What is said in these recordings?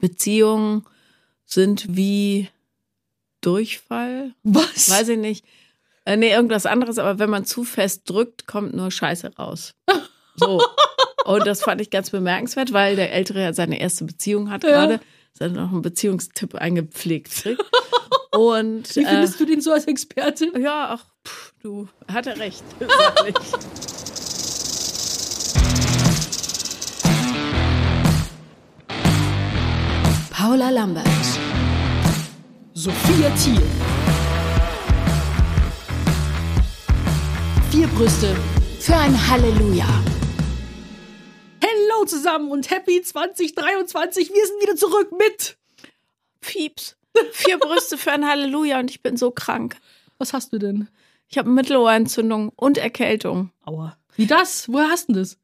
Beziehungen sind wie Durchfall. Was? Weiß ich nicht. Äh, nee, irgendwas anderes, aber wenn man zu fest drückt, kommt nur Scheiße raus. So. Und das fand ich ganz bemerkenswert, weil der Ältere ja seine erste Beziehung hat Ja. gerade. Ist dann noch einen Beziehungstipp eingepflegt. Und Wie äh, findest du den so als Experte? ja, ach, pff, du, hat er recht. Paula Lambert. Sophia Thiel. Vier Brüste für ein Halleluja. Hello zusammen und happy 2023. Wir sind wieder zurück mit. Pieps. Vier Brüste für ein Halleluja und ich bin so krank. Was hast du denn? Ich habe Mittelohrentzündung und Erkältung. Aua. Wie das? Woher hast du denn das?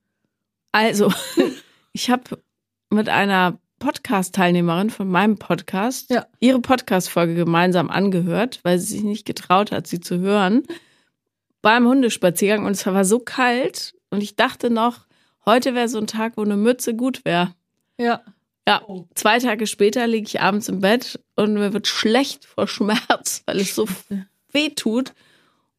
Also, ich habe mit einer Podcast-Teilnehmerin von meinem Podcast Ja. ihre Podcast-Folge gemeinsam angehört, weil sie sich nicht getraut hat, sie zu hören, beim Hundespaziergang und es war so kalt und ich dachte noch, heute wäre so ein Tag, wo eine Mütze gut wäre. Ja. Ja, zwei Tage später liege ich abends im Bett und mir wird schlecht vor Schmerz, weil es so weh tut.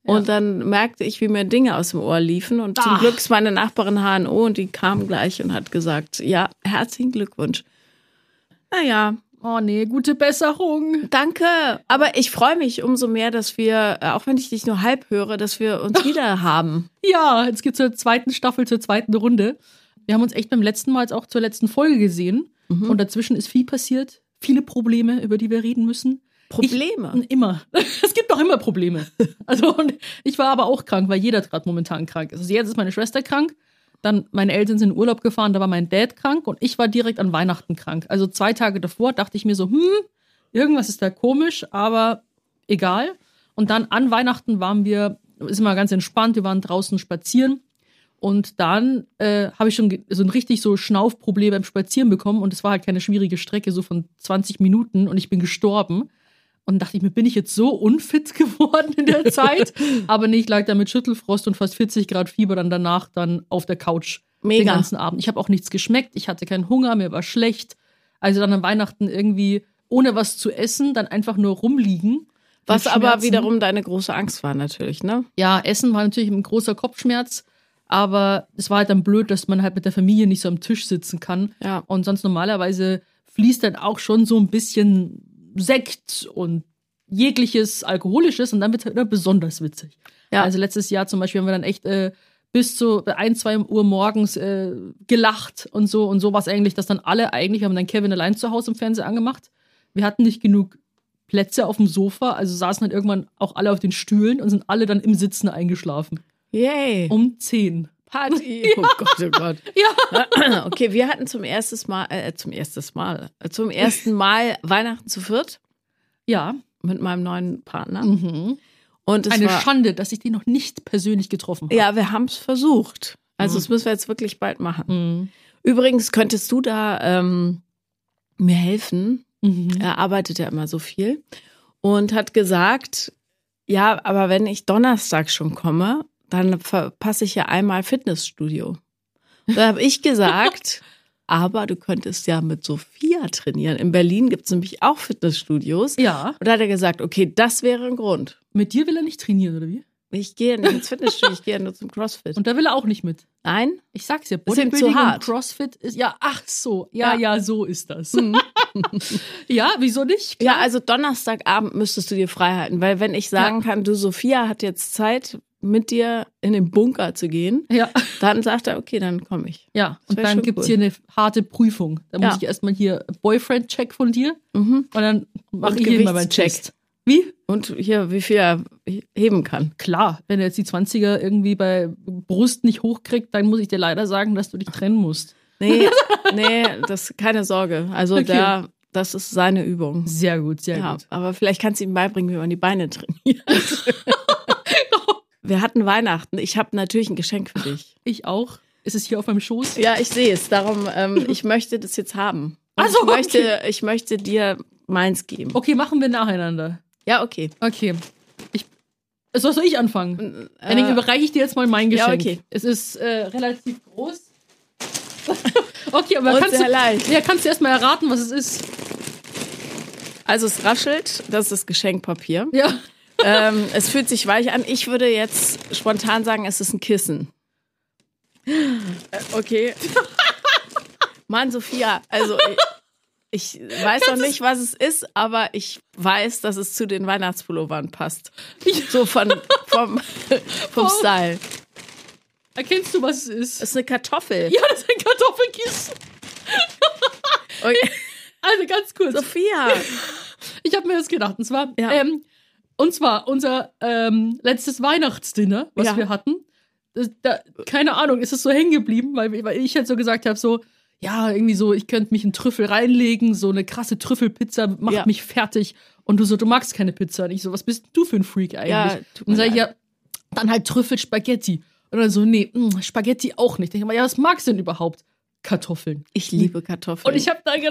Und dann merkte ich, wie mir Dinge aus dem Ohr liefen. Und zum Ach. Glück ist meine Nachbarin HNO und die kam gleich und hat gesagt, ja, herzlichen Glückwunsch. Naja, Oh nee, gute Besserung. danke. Aber ich freue mich umso mehr, dass wir, äh, auch wenn ich dich nur halb höre, dass wir uns wieder haben. Ja, jetzt geht's zur zweiten Staffel, zur zweiten Runde. Wir haben uns echt beim letzten Mal jetzt auch zur letzten Folge gesehen. Und dazwischen ist viel passiert. Viele Probleme, über die wir reden müssen. Probleme. Ich, immer. Es gibt doch immer Probleme. Also, und ich war aber auch krank, weil jeder gerade momentan krank ist. Also jetzt ist meine Schwester krank, dann meine Eltern sind in Urlaub gefahren, da war mein Dad krank und ich war direkt an Weihnachten krank. Also zwei Tage davor dachte ich mir so, hm, irgendwas ist da komisch, aber egal. Und dann an Weihnachten waren wir, ist immer ganz entspannt, wir waren draußen spazieren. Und dann äh, habe ich schon so ein richtig so Schnaufproblem beim Spazieren bekommen und es war halt keine schwierige Strecke, so von 20 Minuten und ich bin gestorben. Und dachte ich mir, bin ich jetzt so unfit geworden in der Zeit? Aber nee, ich lag da mit Schüttelfrost und fast 40 Grad Fieber dann danach dann auf der Couch den Mega. ganzen Abend. Ich habe auch nichts geschmeckt, ich hatte keinen Hunger, mir war schlecht. Also dann an Weihnachten irgendwie ohne was zu essen, dann einfach nur rumliegen. Was aber wiederum deine große Angst war natürlich, ne? Ja, Essen war natürlich ein großer Kopfschmerz, aber es war halt dann blöd, dass man halt mit der Familie nicht so am Tisch sitzen kann. Ja. Und sonst normalerweise fließt dann auch schon so ein bisschen Sekt und jegliches Alkoholisches und dann wird es halt immer besonders witzig. Ja. Also letztes Jahr zum Beispiel haben wir dann echt äh, bis zu ein, zwei Uhr morgens äh, gelacht und so und so war es eigentlich, dass dann alle eigentlich, wir haben dann Kevin allein zu Hause im Fernseher angemacht. Wir hatten nicht genug Plätze auf dem Sofa, also saßen dann irgendwann auch alle auf den Stühlen und sind alle dann im Sitzen eingeschlafen. Yay. Um zehn. Party. Oh Gott, oh Gott. Ja. Okay, wir hatten zum ersten Mal, äh, zum ersten Mal, äh, zum ersten Mal Weihnachten zu viert Ja. mit meinem neuen Partner. Mhm. Und es Eine war, Schande, dass ich die noch nicht persönlich getroffen habe. ja, wir haben es versucht. Also das müssen wir jetzt wirklich bald machen. Mhm. Übrigens könntest du da ähm, mir helfen. Mhm. Er arbeitet ja immer so viel und hat gesagt, ja, aber wenn ich Donnerstag schon komme, dann verpasse ich ja einmal Fitnessstudio. Da habe ich gesagt, aber du könntest ja mit Sophia trainieren. In Berlin gibt es nämlich auch Fitnessstudios. Ja. Und da hat er gesagt, okay, das wäre ein Grund. Mit dir will er nicht trainieren, oder wie? Ich gehe nicht ins Fitnessstudio, ich gehe ja nur zum CrossFit. Und da will er auch nicht mit. Nein? Ich sag's ja, Bodybuilding hart. und CrossFit ist, ja, ach so, ja, Ja. ja, so ist das. ja, wieso nicht? Ja, also Donnerstagabend müsstest du dir frei halten, weil wenn ich sagen kann, du Sophia hat jetzt Zeit, mit dir in den Bunker zu gehen, Ja, dann sagt er, okay, dann komme ich. ja. Und dann schon gibt's cool. hier eine harte Prüfung. Da Ja. muss ich erstmal hier Boyfriend-Check von dir Mhm. und dann mache ich hier mal meinen. Test. Wie? Und hier, wie viel er heben kann. Klar, wenn er jetzt die 20er irgendwie bei Brust nicht hochkriegt, dann muss ich dir leider sagen, dass du dich trennen musst. Nee, nee, das keine Sorge. Also Okay. da, das ist seine Übung. Sehr gut, sehr Ja, gut. aber vielleicht kannst du ihm beibringen, wie man die Beine trainiert. Wir hatten Weihnachten. Ich habe natürlich ein Geschenk für dich. Ich auch. Ist es hier auf meinem Schoß? Ja, ich sehe es. Darum, ähm, ich möchte das jetzt haben. Und Ach so, ich möchte, ich möchte dir meins geben. Okay, machen wir nacheinander. Ja, okay. Okay. Ich, soll soll ich anfangen? Dann überreiche ich dir jetzt mal mein Äh, ja, Geschenk. okay. Es ist äh, relativ groß. Okay, aber Und kannst du, leicht. ja, kannst du erstmal erraten, was es ist? Also es raschelt, das ist das Geschenkpapier. Ja. Ähm, es fühlt sich weich an. Ich würde jetzt spontan sagen, es ist ein Kissen. Äh, okay. Mann, Sophia, also ich, ich weiß noch nicht, was es ist, aber ich weiß, dass es zu den Weihnachtspullovern passt. So von, vom, vom Style. Erkennst du, was es ist? Es ist eine Kartoffel. ja, das ist ein Kartoffelkissen. Okay. Also ganz kurz. Sophia. Ich habe mir das gedacht. Und zwar, Ja. ähm, und zwar unser ähm, letztes Weihnachtsdinner, was Ja. wir hatten. Da, keine Ahnung, ist es so hängen geblieben, weil, weil ich halt so gesagt habe, so, ja, irgendwie so, ich könnte mich in Trüffel reinlegen, so eine krasse Trüffelpizza macht Ja. mich fertig. Und du so, du magst keine Pizza. Und ich so, was bist du für ein Freak eigentlich? Ja, und dann sag ich, ja, dann halt Trüffelspaghetti. Und dann so, nee, mh, Spaghetti auch nicht. Ich denke mal, ja, was magst du denn überhaupt? Kartoffeln. Ich liebe Kartoffeln. Und ich habe dann,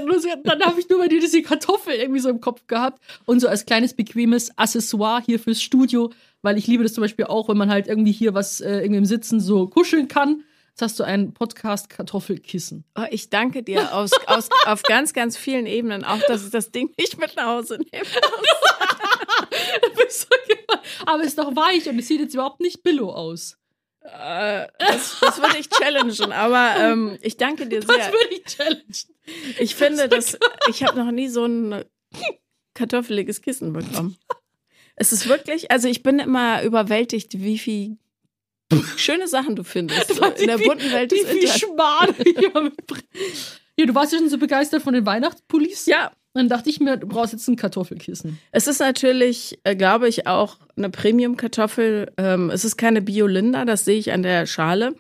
dann habe ich nur bei dir diese Kartoffel irgendwie so im Kopf gehabt und so als kleines bequemes Accessoire hier fürs Studio, weil ich liebe das zum Beispiel auch, wenn man halt irgendwie hier was äh, irgendwie im Sitzen so kuscheln kann. Jetzt hast du ein Podcast Kartoffelkissen. Oh, ich danke dir aus, aus, auf ganz, ganz vielen Ebenen, auch dass ich das Ding nicht mit nach Hause nehme. Aber es ist doch weich und es sieht jetzt überhaupt nicht billo aus. Äh, das, das würde ich challengen, aber ähm, ich danke dir Das sehr. würde ich challengen. Ich finde, dass ich habe noch nie so ein kartoffeliges Kissen bekommen. Es ist wirklich, also ich bin immer überwältigt, wie viel schöne Sachen du findest so in der Wie- bunten Welt des Wie viel. Schmarrn ich mitbringe. Ja, du warst ja schon so begeistert von den Weihnachtspullis. Ja, Dann dachte ich mir, du brauchst jetzt ein Kartoffelkissen. es ist natürlich, äh, glaube ich, auch eine Premium-Kartoffel. Ähm, es ist keine Bio-Linda, das sehe ich an der Schale.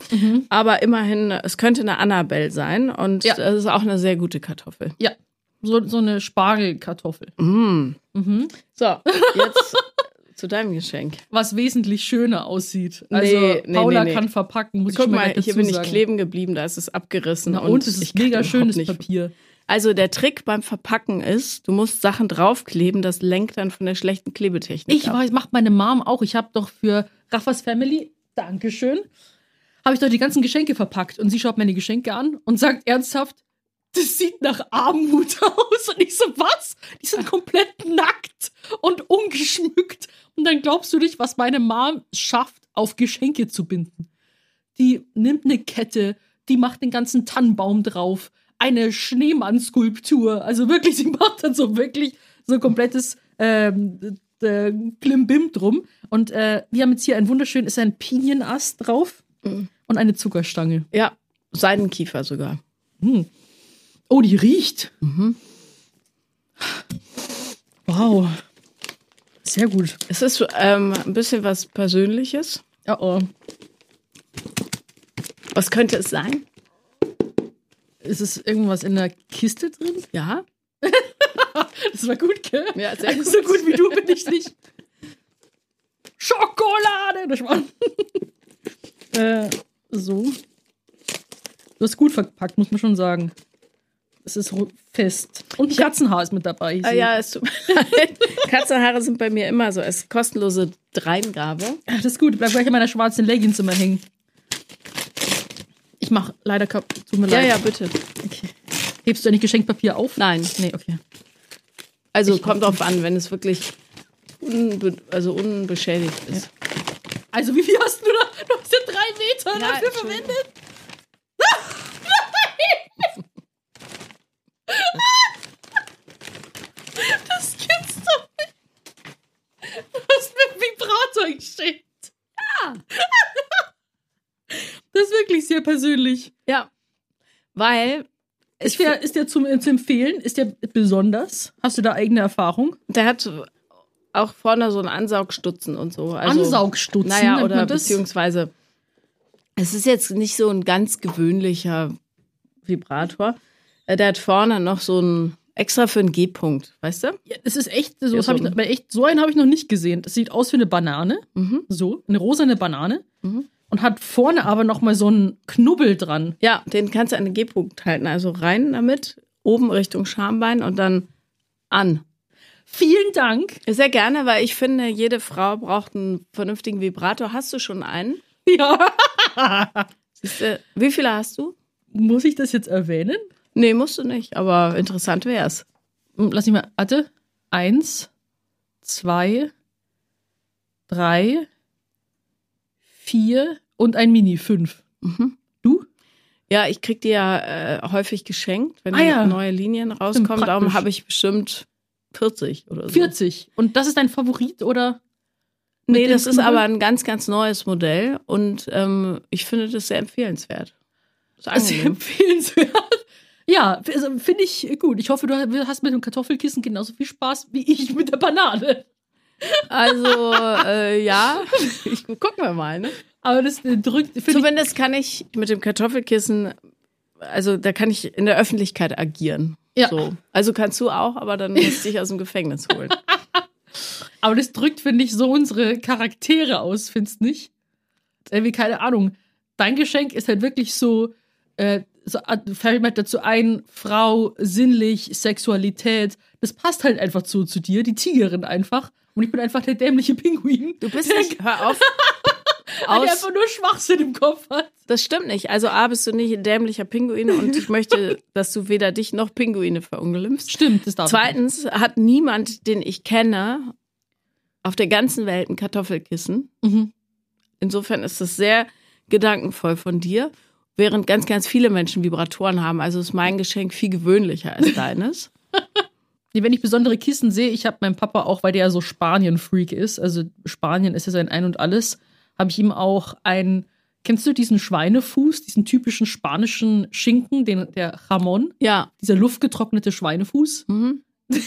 Aber immerhin, es könnte eine Annabelle sein und Ja. das ist auch eine sehr gute Kartoffel. Ja, so, so eine Spargelkartoffel. Mm. Mhm. So, jetzt zu deinem Geschenk. Was wesentlich schöner aussieht. Also Nee, nee, Paula nee, kann verpacken, muss ich Guck schon mal, mal, hier bin ich kleben geblieben, da ist es abgerissen. Na, und, es ich ist mega schönes nicht. Papier. Also der Trick beim Verpacken ist, du musst Sachen draufkleben, das lenkt dann von der schlechten Klebetechnik Ich ab. weiß, macht meine Mom auch. Ich habe doch für Raffas Family, Dankeschön, habe ich doch die ganzen Geschenke verpackt. Und sie schaut mir die Geschenke an und sagt ernsthaft, das sieht nach Armut aus. Und ich so, was? Die sind komplett nackt und ungeschmückt. Und dann glaubst du nicht, was meine Mom schafft, auf Geschenke zu binden. Die nimmt eine Kette, die macht den ganzen Tannenbaum drauf, eine Schneemann-Skulptur. Also wirklich, sie macht dann so wirklich so ein komplettes ähm, d- Klimbim drum. Und äh, wir haben jetzt hier ein wunderschön, ist ein Pinienast drauf Mhm. und eine Zuckerstange. Ja, Seidenkiefer sogar. Oh, die riecht. Wow. Sehr gut. Es ist ähm, ein bisschen was Persönliches. Oh, oh. Was könnte es sein? Ist es irgendwas in der Kiste drin? Ja. Das war gut, gell? Ja, sehr also gut. so gut wie du bin ich nicht. Schokolade! Das war. äh, so. Du hast gut verpackt, muss man schon sagen. Es ist fest. Und ein Katzenhaar ist mit dabei. Ah, ja, es tut. Katzenhaare sind bei mir immer so. Es ist kostenlose Dreingabe. Ach, das ist gut. Bleib gleich in meiner schwarzen Leggings immer hängen. Ich mach leider kap Tut mir Ja, leid. ja, bitte. Okay. Hebst du eigentlich Geschenkpapier auf? Nein. Nee, okay. Also kommt drauf an, wenn es wirklich unbe also unbeschädigt ist. Also, wie viel hast du da? Du hast ja drei Meter Ja, dafür verwendet. Das gibt's doch nicht. Du hast mir einen Vibrator geschenkt. Ja. Das ist wirklich sehr persönlich. Ja. Weil Ist der, ist der zum, zu empfehlen? Ist der besonders? Hast du da eigene Erfahrung? der hat auch vorne so einen Ansaugstutzen und so. Also, Ansaugstutzen Naja, oder beziehungsweise es ist jetzt nicht so ein ganz gewöhnlicher Vibrator. Äh, Der hat vorne noch so ein extra für einen G-Punkt, weißt du? Ja, es ist echt, so, Ja, so ich, echt, so einen habe ich noch nicht gesehen. Das sieht aus wie eine Banane. Mhm. So, eine rosane Banane. Mhm. Und hat vorne aber noch mal so einen Knubbel dran. Ja, den kannst du an den G-Punkt halten. Also rein damit, oben Richtung Schambein und dann an. Vielen Dank. Sehr gerne, weil ich finde, jede Frau braucht einen vernünftigen Vibrator. Hast du schon einen? Ja. Siehst du, wie viele hast du? Muss ich das jetzt erwähnen? Nee, musst du nicht, aber interessant wär's. Lass mich mal. Warte. Eins, zwei, drei, vier und ein Mini. Fünf. Mhm. Du? Ja, ich krieg die ja äh, häufig geschenkt, wenn Ah ja. neue Linien rauskommen. Darum habe ich bestimmt 40 oder so. 40. Und das ist dein Favorit oder? Nee, das ist aber ein ganz, ganz neues Modell und ähm, ich finde das sehr empfehlenswert. Das ist angenehm. empfehlenswert. Ja, also finde ich gut. Ich hoffe, du hast mit dem Kartoffelkissen genauso viel Spaß wie ich mit der Banane. Also, äh, ja, ich, gucken wir mal. Ne? Aber das äh, drückt, finde ich, Zumindest kann ich mit dem Kartoffelkissen, also da kann ich in der Öffentlichkeit agieren. Ja. So. Also kannst du auch, aber dann musst du dich aus dem Gefängnis holen. aber das drückt, finde ich, so unsere Charaktere aus, findest nicht? Irgendwie, keine Ahnung. Dein Geschenk ist halt wirklich so, äh, so äh, fällt mir dazu ein, Frau, sinnlich, Sexualität. Das passt halt einfach so zu dir, die Tigerin einfach. Und ich bin einfach der dämliche Pinguin. Du bist nicht, hör auf. der Aus, einfach nur Schwachsinn im Kopf hat. das stimmt nicht. Also A, bist du nicht ein dämlicher Pinguin und ich möchte, dass du weder dich noch Pinguine verunglimpfst. Stimmt, das darf Zweitens hat niemand, den ich kenne, auf der ganzen Welt ein Kartoffelkissen. Mhm. Insofern ist das sehr gedankenvoll von dir, während ganz, ganz viele Menschen Vibratoren haben. Also ist mein Geschenk viel gewöhnlicher als deines. Nee, wenn ich besondere Kissen sehe, ich habe meinem Papa auch, weil der ja so Spanien-Freak ist, also Spanien ist ja sein Ein und Alles, habe ich ihm auch ein, kennst du diesen Schweinefuß, diesen typischen spanischen Schinken, den, der Jamon, Ja. dieser luftgetrocknete Schweinefuß? Mhm.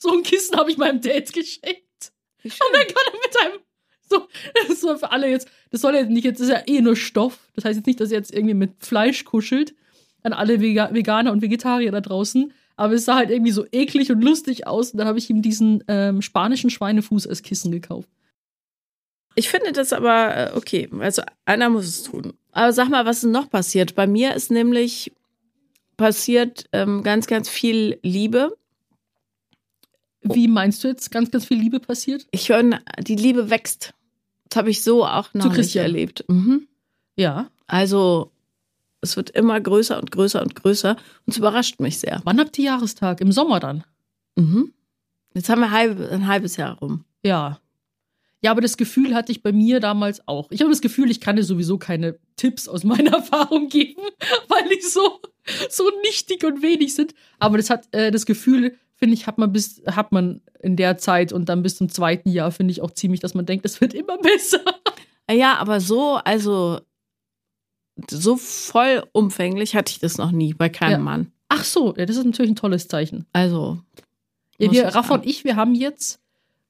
So ein Kissen habe ich meinem Dad geschenkt. Und dann kann er mit einem, so, das soll für alle jetzt, das soll ja nicht, jetzt ist ja eh nur Stoff, das heißt jetzt nicht, dass er jetzt irgendwie mit Fleisch kuschelt, an alle Vega Veganer und Vegetarier da draußen, aber es sah halt irgendwie so eklig und lustig aus und dann habe ich ihm diesen ähm, spanischen Schweinefuß als Kissen gekauft. Ich finde das aber äh, okay. Also einer muss es tun. Aber sag mal, was ist noch passiert? Bei mir ist nämlich passiert ähm, ganz, ganz viel Liebe. Wie meinst du jetzt, ganz, ganz viel Liebe passiert? Ich höre, die Liebe wächst. Das habe ich so auch noch nicht erlebt. Mhm. Ja. Also es wird immer größer und größer und größer und es überrascht mich sehr. Wann habt ihr Jahrestag? Im Sommer dann? Mhm. Jetzt haben wir halb, ein halbes Jahr rum. Ja. Ja, aber das Gefühl hatte ich bei mir damals auch. Ich habe das Gefühl, ich kann dir sowieso keine Tipps aus meiner Erfahrung geben, weil die so, so nichtig und wenig sind. Aber das hat äh, das Gefühl, finde ich, hat man bis, hat man in der Zeit und dann bis zum zweiten Jahr, finde ich auch ziemlich, dass man denkt, es wird immer besser. Ja, aber so, also so vollumfänglich hatte ich das noch nie bei keinem Ja. Mann. Ach so, ja, das ist natürlich ein tolles Zeichen. Also. Ja, wir, Rafa und ich, wir haben jetzt,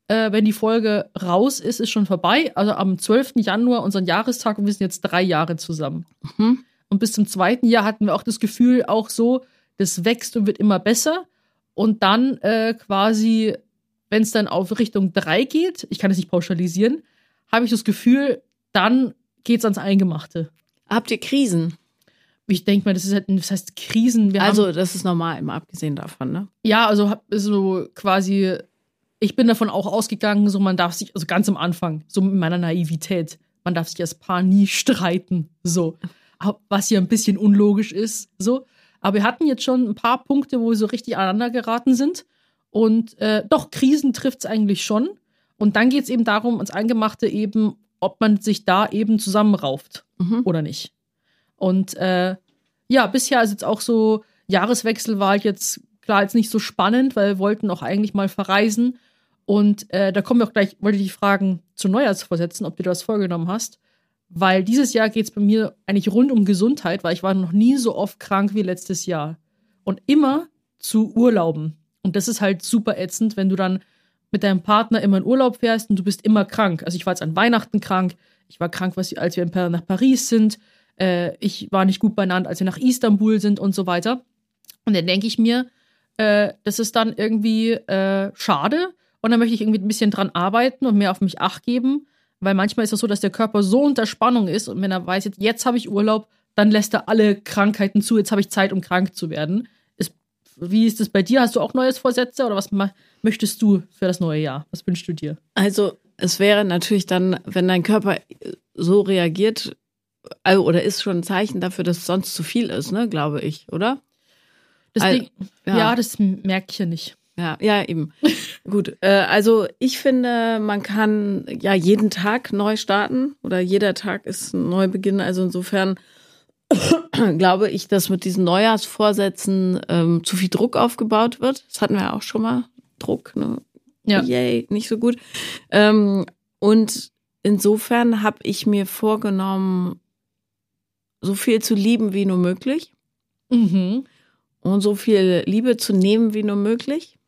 äh, wenn die Folge raus ist, ist schon vorbei. Also am 12. Januar unseren Jahrestag und wir sind jetzt drei Jahre zusammen. Mhm. Und bis zum zweiten Jahr hatten wir auch das Gefühl, auch so, das wächst und wird immer besser. Und dann äh, quasi, wenn es dann auf Richtung drei geht, ich kann es nicht pauschalisieren, habe ich das Gefühl, dann geht's ans Eingemachte. Habt ihr Krisen? Ich denke mal, das ist halt, das heißt Krisen. Wir haben, Also, das ist normal, immer abgesehen davon, ne? Ja, also hab- so quasi, ich bin davon auch ausgegangen, so man darf sich, also ganz am Anfang, so mit meiner Naivität, man darf sich als Paar nie streiten, so. Was ja ein bisschen unlogisch ist, so. Aber wir hatten jetzt schon ein paar Punkte, wo wir so richtig aneinander geraten sind. Und äh, doch, Krisen trifft es eigentlich schon. Und dann geht es eben darum, ans Eingemachte eben, ob man sich da eben zusammenrauft Mhm. oder nicht. Und äh, ja, bisher ist jetzt auch so, Jahreswechsel war jetzt klar jetzt nicht so spannend, weil wir wollten auch eigentlich mal verreisen. Und äh, da kommen wir auch gleich, wollte ich dich fragen zu Neujahrsvorsätzen, ob du das vorgenommen hast. Weil dieses Jahr geht es bei mir eigentlich rund um Gesundheit, weil ich war noch nie so oft krank wie letztes Jahr. Und immer zu Urlauben. Und das ist halt super ätzend, wenn du dann mit deinem Partner immer in Urlaub fährst und du bist immer krank. Also ich war jetzt an Weihnachten krank, ich war krank, als wir nach Paris sind, äh, ich war nicht gut beieinander, als wir nach Istanbul sind und so weiter. Und dann denke ich mir, äh, das ist dann irgendwie äh, schade und dann möchte ich irgendwie ein bisschen dran arbeiten und mehr auf mich acht geben, weil manchmal ist es so, dass der Körper so unter Spannung ist und wenn er weiß, jetzt, jetzt habe ich Urlaub, dann lässt er alle Krankheiten zu, jetzt habe ich Zeit, um krank zu werden. Wie ist das bei dir? Hast du auch Neues Vorsätze oder was möchtest du für das neue Jahr? Was wünschst du dir? Also, es wäre natürlich dann, wenn dein Körper so reagiert, also, oder ist schon ein Zeichen dafür, dass es sonst zu viel ist, ne, glaube ich, oder? Das Al- Ding, ja. ja. das merke ich ja nicht. Ja, ja, eben. Gut. Äh, also ich finde, man kann ja jeden Tag neu starten oder jeder Tag ist ein Neubeginn. Also insofern glaube ich, dass mit diesen Neujahrsvorsätzen ähm, zu viel Druck aufgebaut wird. Das hatten wir ja auch schon mal. Druck, ne? Ja. Yay, nicht so gut. Ähm, und insofern habe ich mir vorgenommen, so viel zu lieben wie nur möglich Mhm. und so viel Liebe zu nehmen wie nur möglich.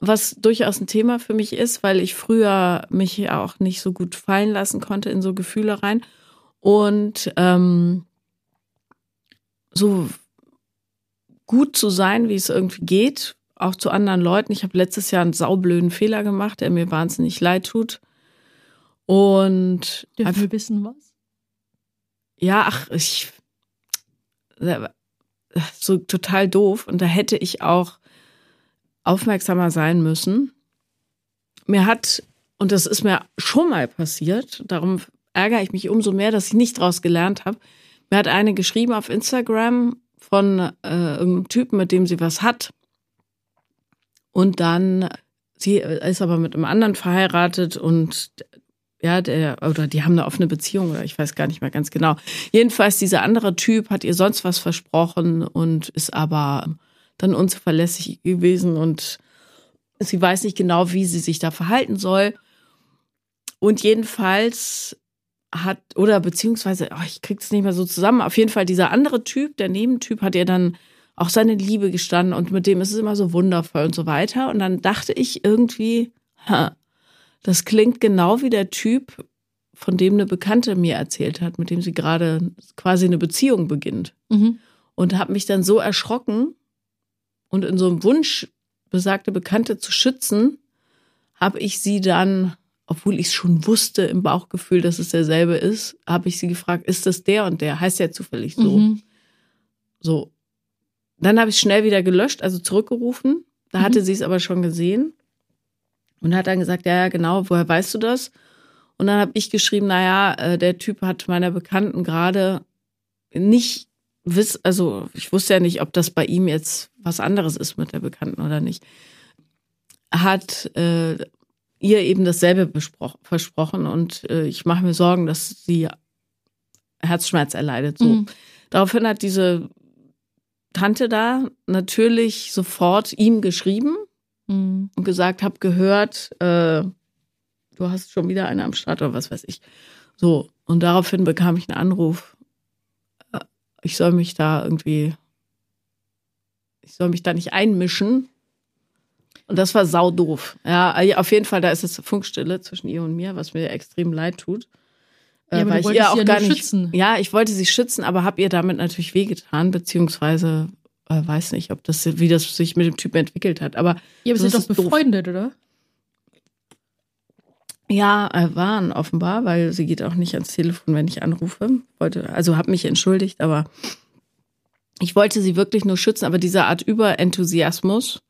Was durchaus ein Thema für mich ist, weil ich früher mich ja auch nicht so gut fallen lassen konnte in so Gefühle rein. Und ähm, so gut zu sein, wie es irgendwie geht, auch zu anderen Leuten. Ich habe letztes Jahr einen saublöden Fehler gemacht, der mir wahnsinnig leid tut. Und Dürfen wir wissen, was? ja, ach, ich so total doof und da hätte ich auch aufmerksamer sein müssen. Mir hat, und das ist mir schon mal passiert, darum ärgere ich mich umso mehr, dass ich nicht draus gelernt habe. Mir hat eine geschrieben auf Instagram von äh, irgendeinem Typen, mit dem sie was hat. Und dann, sie ist aber mit einem anderen verheiratet und ja, der, oder die haben eine offene Beziehung, oder ich weiß gar nicht mehr ganz genau. Jedenfalls, dieser andere Typ hat ihr sonst was versprochen und ist aber dann unzuverlässig gewesen und sie weiß nicht genau, wie sie sich da verhalten soll. Und jedenfalls hat, oder beziehungsweise, oh, ich krieg's nicht mehr so zusammen, auf jeden Fall dieser andere Typ, der Nebentyp, hat ihr dann auch seine Liebe gestanden und mit dem ist es immer so wundervoll und so weiter. Und dann dachte ich irgendwie, ha, das klingt genau wie der Typ, von dem eine Bekannte mir erzählt hat, mit dem sie gerade quasi eine Beziehung beginnt. Mhm. Und habe mich dann so erschrocken und in so einem Wunsch, besagte Bekannte zu schützen, habe ich sie dann, obwohl ich es schon wusste im Bauchgefühl, dass es derselbe ist, habe ich sie gefragt, ist das der und der? Heißt ja zufällig so. Mhm. So. Dann habe ich schnell wieder gelöscht, also zurückgerufen. Da hatte sie es aber schon gesehen und hat dann gesagt, ja, ja, genau, woher weißt du das? Und dann habe ich geschrieben, naja, äh, der Typ hat meiner Bekannten gerade nicht wiss, also ich wusste ja nicht, ob das bei ihm jetzt was anderes ist mit der Bekannten oder nicht. Hat äh, ihr eben dasselbe versprochen und äh, ich mache mir Sorgen, dass sie Herzschmerz erleidet. So. Mhm. Daraufhin hat diese Tante da natürlich sofort ihm geschrieben Mhm. und gesagt, hab gehört, äh, du hast schon wieder eine am Start oder was weiß ich. So, und daraufhin bekam ich einen Anruf, äh, ich soll mich da irgendwie, ich soll mich da nicht einmischen. Und das war sau doof. Ja, äh, auf jeden Fall, da ist jetzt Funkstille zwischen ihr und mir, was mir extrem leid tut. Äh, Ja, du weil ich ihr sie auch ja gar nicht, schützen. ja, ich wollte sie schützen, aber habe ihr damit natürlich wehgetan, beziehungsweise äh, weiß nicht, ob das, wie das sich mit dem Typen entwickelt hat. Aber sie sind doch ist doof. befreundet, oder? Ja, äh, waren offenbar, weil sie geht auch nicht ans Telefon, wenn ich anrufe. Wollte, also habe mich entschuldigt, aber ich wollte sie wirklich nur schützen. Aber diese Art Überenthusiasmus,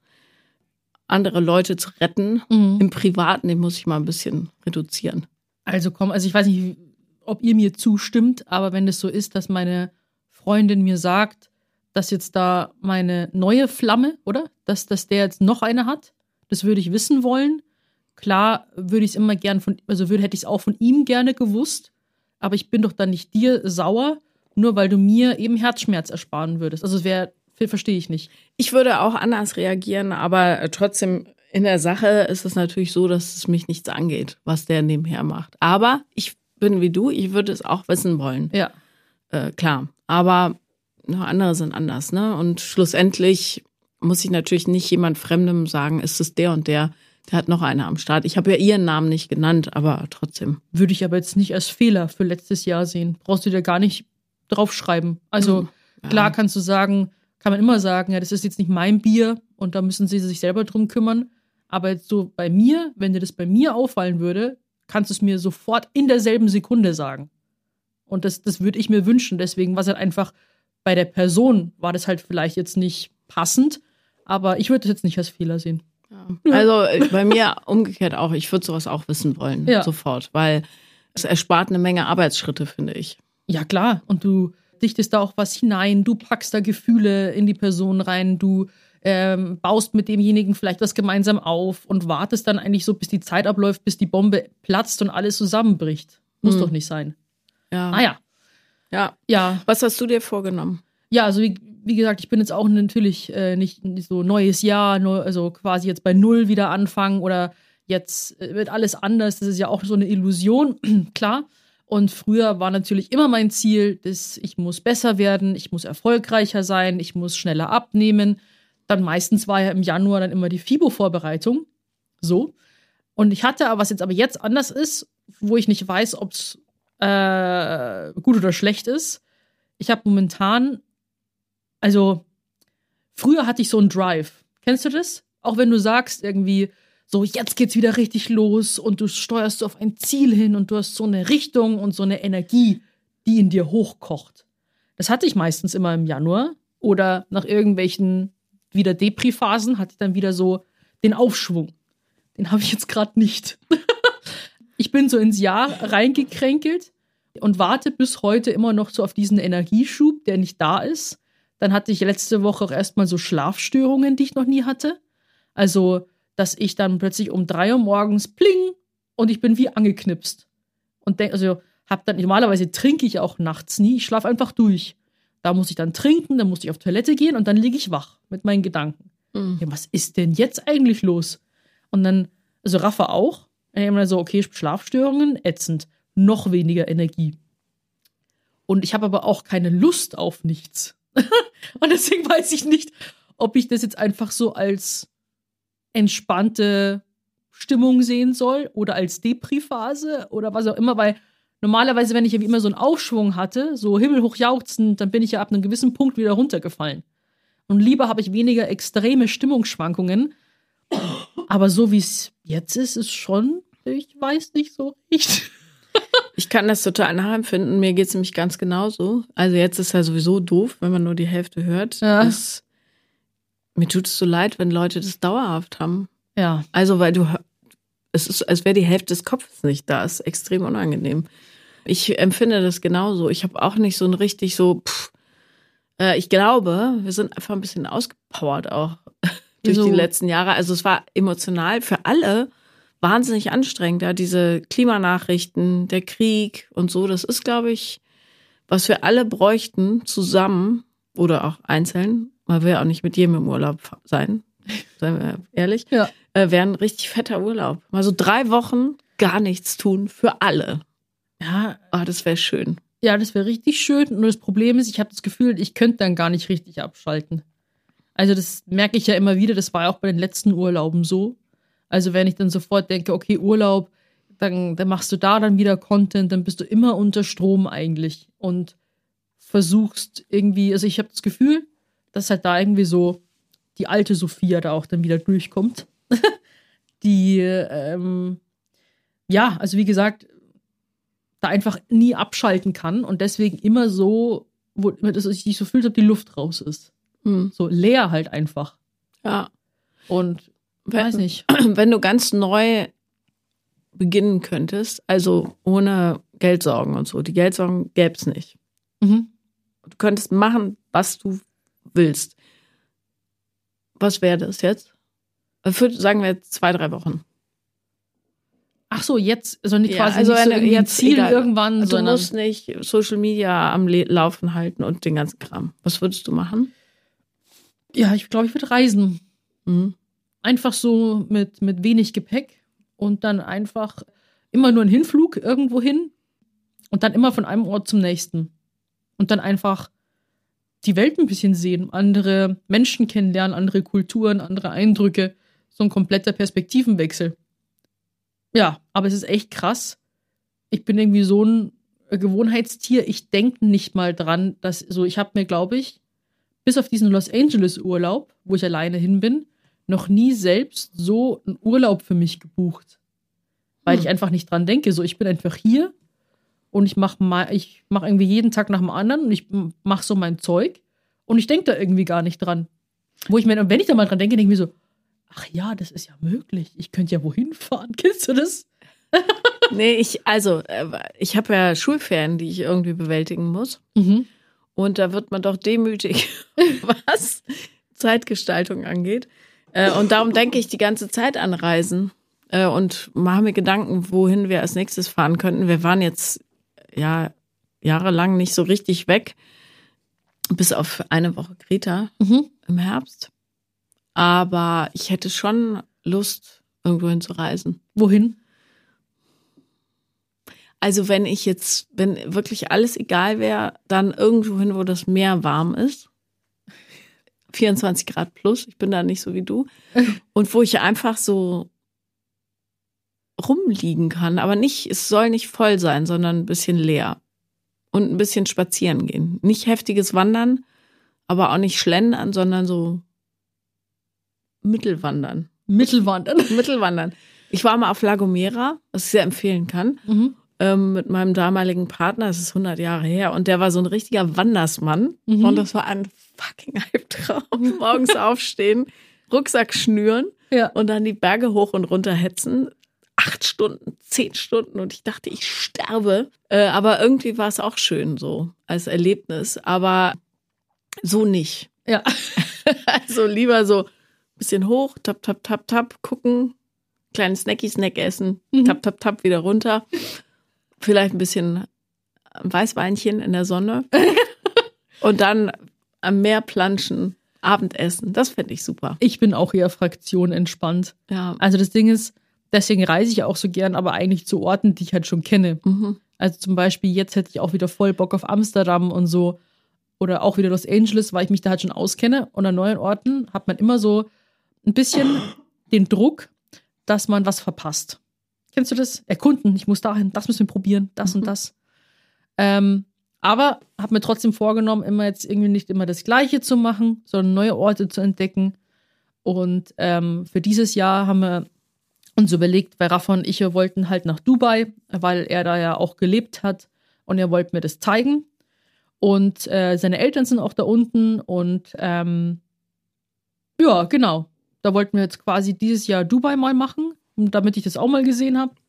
andere Leute zu retten, Mhm. im Privaten, den muss ich mal ein bisschen reduzieren. Also komm, also ich weiß nicht, ob ihr mir zustimmt, aber wenn es so ist, dass meine Freundin mir sagt, dass jetzt da meine neue Flamme, oder? Dass, dass der jetzt noch eine hat, das würde ich wissen wollen. Klar würde ich es immer gern von, also würde, hätte ich es auch von ihm gerne gewusst, aber ich bin doch dann nicht dir sauer, nur weil du mir eben Herzschmerz ersparen würdest. Also es wäre, verstehe ich nicht. Ich würde auch anders reagieren, aber äh, trotzdem in der Sache ist es natürlich so, dass es mich nichts angeht, was der nebenher macht. Aber ich bin wie du, ich würde es auch wissen wollen. Ja. äh, klar. Aber na, andere sind anders, ne? Und schlussendlich muss ich natürlich nicht jemand Fremdem sagen, ist es der und der, der hat noch eine am Start. Ich habe ja ihren Namen nicht genannt, aber trotzdem. Würde ich aber jetzt nicht als Fehler für letztes Jahr sehen. Brauchst du dir gar nicht draufschreiben. Also Mhm. Ja. klar kannst du sagen, kann man immer sagen, ja, das ist jetzt nicht mein Bier und da müssen sie sich selber drum kümmern. Aber jetzt so bei mir, wenn dir das bei mir auffallen würde, kannst du es mir sofort in derselben Sekunde sagen. Und das, das würde ich mir wünschen. Deswegen war es halt einfach bei der Person, war das halt vielleicht jetzt nicht passend, aber ich würde das jetzt nicht als Fehler sehen. Also äh, bei mir umgekehrt auch. Ich würde sowas auch wissen wollen, Ja. sofort, weil es erspart eine Menge Arbeitsschritte, finde ich. Ja, klar. Und du dichtest da auch was hinein, du packst da Gefühle in die Person rein, du ähm, baust mit demjenigen vielleicht was gemeinsam auf und wartest dann eigentlich so, bis die Zeit abläuft, bis die Bombe platzt und alles zusammenbricht. Muss Hm. doch nicht sein. Ja. Ah ja. ja. Was hast du dir vorgenommen? ja, also wie, wie gesagt, ich bin jetzt auch natürlich äh, nicht, so neues Jahr, nur, also quasi jetzt bei Null wieder anfangen oder jetzt äh, wird alles anders. Das ist ja auch so eine Illusion, klar. Und früher war natürlich immer mein Ziel, dass ich muss besser werden, ich muss erfolgreicher sein, ich muss schneller abnehmen. Dann meistens war ja im Januar dann immer die FIBO-Vorbereitung. So. Und ich hatte aber, was jetzt aber jetzt anders ist, wo ich nicht weiß, ob es äh, gut oder schlecht ist. Ich habe momentan, also früher hatte ich so einen Drive. Kennst du das? Auch wenn du sagst irgendwie, so jetzt geht's wieder richtig los und du steuerst so auf ein Ziel hin und du hast so eine Richtung und so eine Energie, die in dir hochkocht. Das hatte ich meistens immer im Januar oder nach irgendwelchen wieder Depri-Phasen hatte ich dann wieder so den Aufschwung. Den habe ich jetzt gerade nicht. ich bin so ins Jahr reingekränkelt und warte bis heute immer noch so auf diesen Energieschub, der nicht da ist. Dann hatte ich letzte Woche auch erstmal so Schlafstörungen, die ich noch nie hatte. Also, dass ich dann plötzlich um drei Uhr morgens pling und ich bin wie angeknipst. Und denk, also hab dann, normalerweise trinke ich auch nachts nie, ich schlafe einfach durch. Da muss ich dann trinken, dann muss ich auf Toilette gehen und dann liege ich wach mit meinen Gedanken. Mhm. Ja, was ist denn jetzt eigentlich los? Und dann, also Rafa auch, er immer so, okay, Schlafstörungen, ätzend, noch weniger Energie. Und ich habe aber auch keine Lust auf nichts. und deswegen weiß ich nicht, ob ich das jetzt einfach so als entspannte Stimmung sehen soll oder als Depri-Phase oder was auch immer, weil normalerweise, wenn ich ja wie immer so einen Aufschwung hatte, so himmelhoch jauchzend, dann bin ich ja ab einem gewissen Punkt wieder runtergefallen. Und lieber habe ich weniger extreme Stimmungsschwankungen. Aber so wie es jetzt ist, ist schon, ich weiß nicht so recht. Ich kann das total nachempfinden. Mir geht es nämlich ganz genauso. Also jetzt ist ja sowieso doof, wenn man nur die Hälfte hört. Ja. Das, mir tut es so leid, wenn Leute das dauerhaft haben. Ja. Also, weil du, es ist, als wäre die Hälfte des Kopfes nicht da. Ist extrem unangenehm. Ich empfinde das genauso. Ich habe auch nicht so ein richtig so, pff, äh, ich glaube, wir sind einfach ein bisschen ausgepowert auch durch Wieso? die letzten Jahre. Also es war emotional für alle wahnsinnig anstrengend. Ja, diese Klimanachrichten, der Krieg und so, das ist, glaube ich, was wir alle bräuchten zusammen oder auch einzeln, weil wir ja auch nicht mit jedem im Urlaub sein, seien wir ehrlich, Ja. äh, wäre ein richtig fetter Urlaub. Mal so drei Wochen gar nichts tun für alle. Ja, Ah, das wäre schön. Ja, das wäre richtig schön. Nur das Problem ist, ich habe das Gefühl, ich könnte dann gar nicht richtig abschalten. Also das merke ich ja immer wieder. Das war ja auch bei den letzten Urlauben so. Also wenn ich dann sofort denke, okay, Urlaub, dann, dann machst du da dann wieder Content, dann bist du immer unter Strom eigentlich und versuchst irgendwie, also ich habe das Gefühl, dass halt da irgendwie so die alte Sophia da auch dann wieder durchkommt. die, ähm, ja, also wie gesagt, da einfach nie abschalten kann und deswegen immer so, wo dass ich sich so fühlt, als ob die Luft raus ist. Hm. So leer halt einfach. Ja. Und Wenn- weiß nicht. Wenn du ganz neu beginnen könntest, also ohne Geldsorgen und so, die Geldsorgen gäbe es nicht. Mhm. Du könntest machen, was du willst. Was wäre das jetzt? Für, sagen wir jetzt zwei, drei Wochen. Ach so, jetzt, also nicht Ja, quasi also nicht so eine- jetzt Ziel egal. irgendwann, Du sondern musst nicht Social Media am Le Laufen halten und den ganzen Kram. Was würdest du machen? ja, ich glaube, ich würde reisen. Mhm. Einfach so mit, mit wenig Gepäck und dann einfach immer nur ein Hinflug irgendwo hin und dann immer von einem Ort zum nächsten. Und dann einfach die Welt ein bisschen sehen, andere Menschen kennenlernen, andere Kulturen, andere Eindrücke. So ein kompletter Perspektivenwechsel. Ja, aber es ist echt krass. Ich bin irgendwie so ein Gewohnheitstier. Ich denke nicht mal dran, dass so, ich habe mir, glaube ich, bis auf diesen Los Angeles Urlaub, wo ich alleine hin bin, noch nie selbst so einen Urlaub für mich gebucht. Weil Hm. ich einfach nicht dran denke. So, ich bin einfach hier und ich mache mal, ich mache irgendwie jeden Tag nach dem anderen und ich mache so mein Zeug und ich denke da irgendwie gar nicht dran. Wo ich mir, und wenn ich da mal dran denke, denke ich mir so, ach ja, das ist ja möglich. Ich könnte ja wohin fahren. Kennst du das? Nee, ich, also, äh, ich habe ja Schulferien, die ich irgendwie bewältigen muss. Mhm. Und da wird man doch demütig, was Zeitgestaltung angeht. Äh, Und darum denke ich die ganze Zeit an Reisen äh, und mache mir Gedanken, wohin wir als nächstes fahren könnten. Wir waren jetzt ja jahrelang nicht so richtig weg, bis auf eine Woche Kreta Mhm. im Herbst. Aber ich hätte schon Lust, irgendwohin zu reisen. Wohin? Also wenn ich jetzt, wenn wirklich alles egal wäre, dann irgendwo hin, wo das Meer warm ist. 24 Grad plus, ich bin da nicht so wie du. Und wo ich einfach so rumliegen kann, aber nicht, es soll nicht voll sein, sondern ein bisschen leer. Und ein bisschen spazieren gehen. Nicht heftiges Wandern, aber auch nicht schlendern, sondern so Mittelwandern. Mittelwandern. Mittelwandern. Ich war mal auf La Gomera, was ich sehr empfehlen kann Mhm. ähm, mit meinem damaligen Partner, das ist 100 Jahre her, und der war so ein richtiger Wandersmann. Mhm. Und das war ein fucking Albtraum. Morgens aufstehen, Rucksack schnüren Ja. und dann die Berge hoch und runter hetzen. Acht Stunden, zehn Stunden und ich dachte, ich sterbe. Äh, aber irgendwie war es auch schön so als Erlebnis, aber so nicht. Ja. Also lieber so ein bisschen hoch, tap, tap, tap, tap, gucken, kleinen Snacky Snack essen, Mhm. tap, tap, tap, wieder runter. Vielleicht ein bisschen Weißweinchen in der Sonne. Und dann am Meer planschen, Abendessen. Das fände ich super. Ich bin auch eher Fraktion entspannt. Ja. Also das Ding ist, deswegen reise ich auch so gern, aber eigentlich zu Orten, die ich halt schon kenne. Mhm. Also zum Beispiel jetzt hätte ich auch wieder voll Bock auf Amsterdam und so. Oder auch wieder Los Angeles, weil ich mich da halt schon auskenne. Und an neuen Orten hat man immer so ein bisschen den Druck, dass man was verpasst. Kennst du das? Erkunden, ich muss dahin, das müssen wir probieren, das Mhm. und das. Ähm, aber habe mir trotzdem vorgenommen, immer jetzt irgendwie nicht immer das Gleiche zu machen, sondern neue Orte zu entdecken. Und ähm, für dieses Jahr haben wir uns überlegt, weil Rafa und ich wollten halt nach Dubai, weil er da ja auch gelebt hat und er wollte mir das zeigen. Und äh, seine Eltern sind auch da unten und ähm, ja, genau. Da wollten wir jetzt quasi dieses Jahr Dubai mal machen, damit ich das auch mal gesehen habe.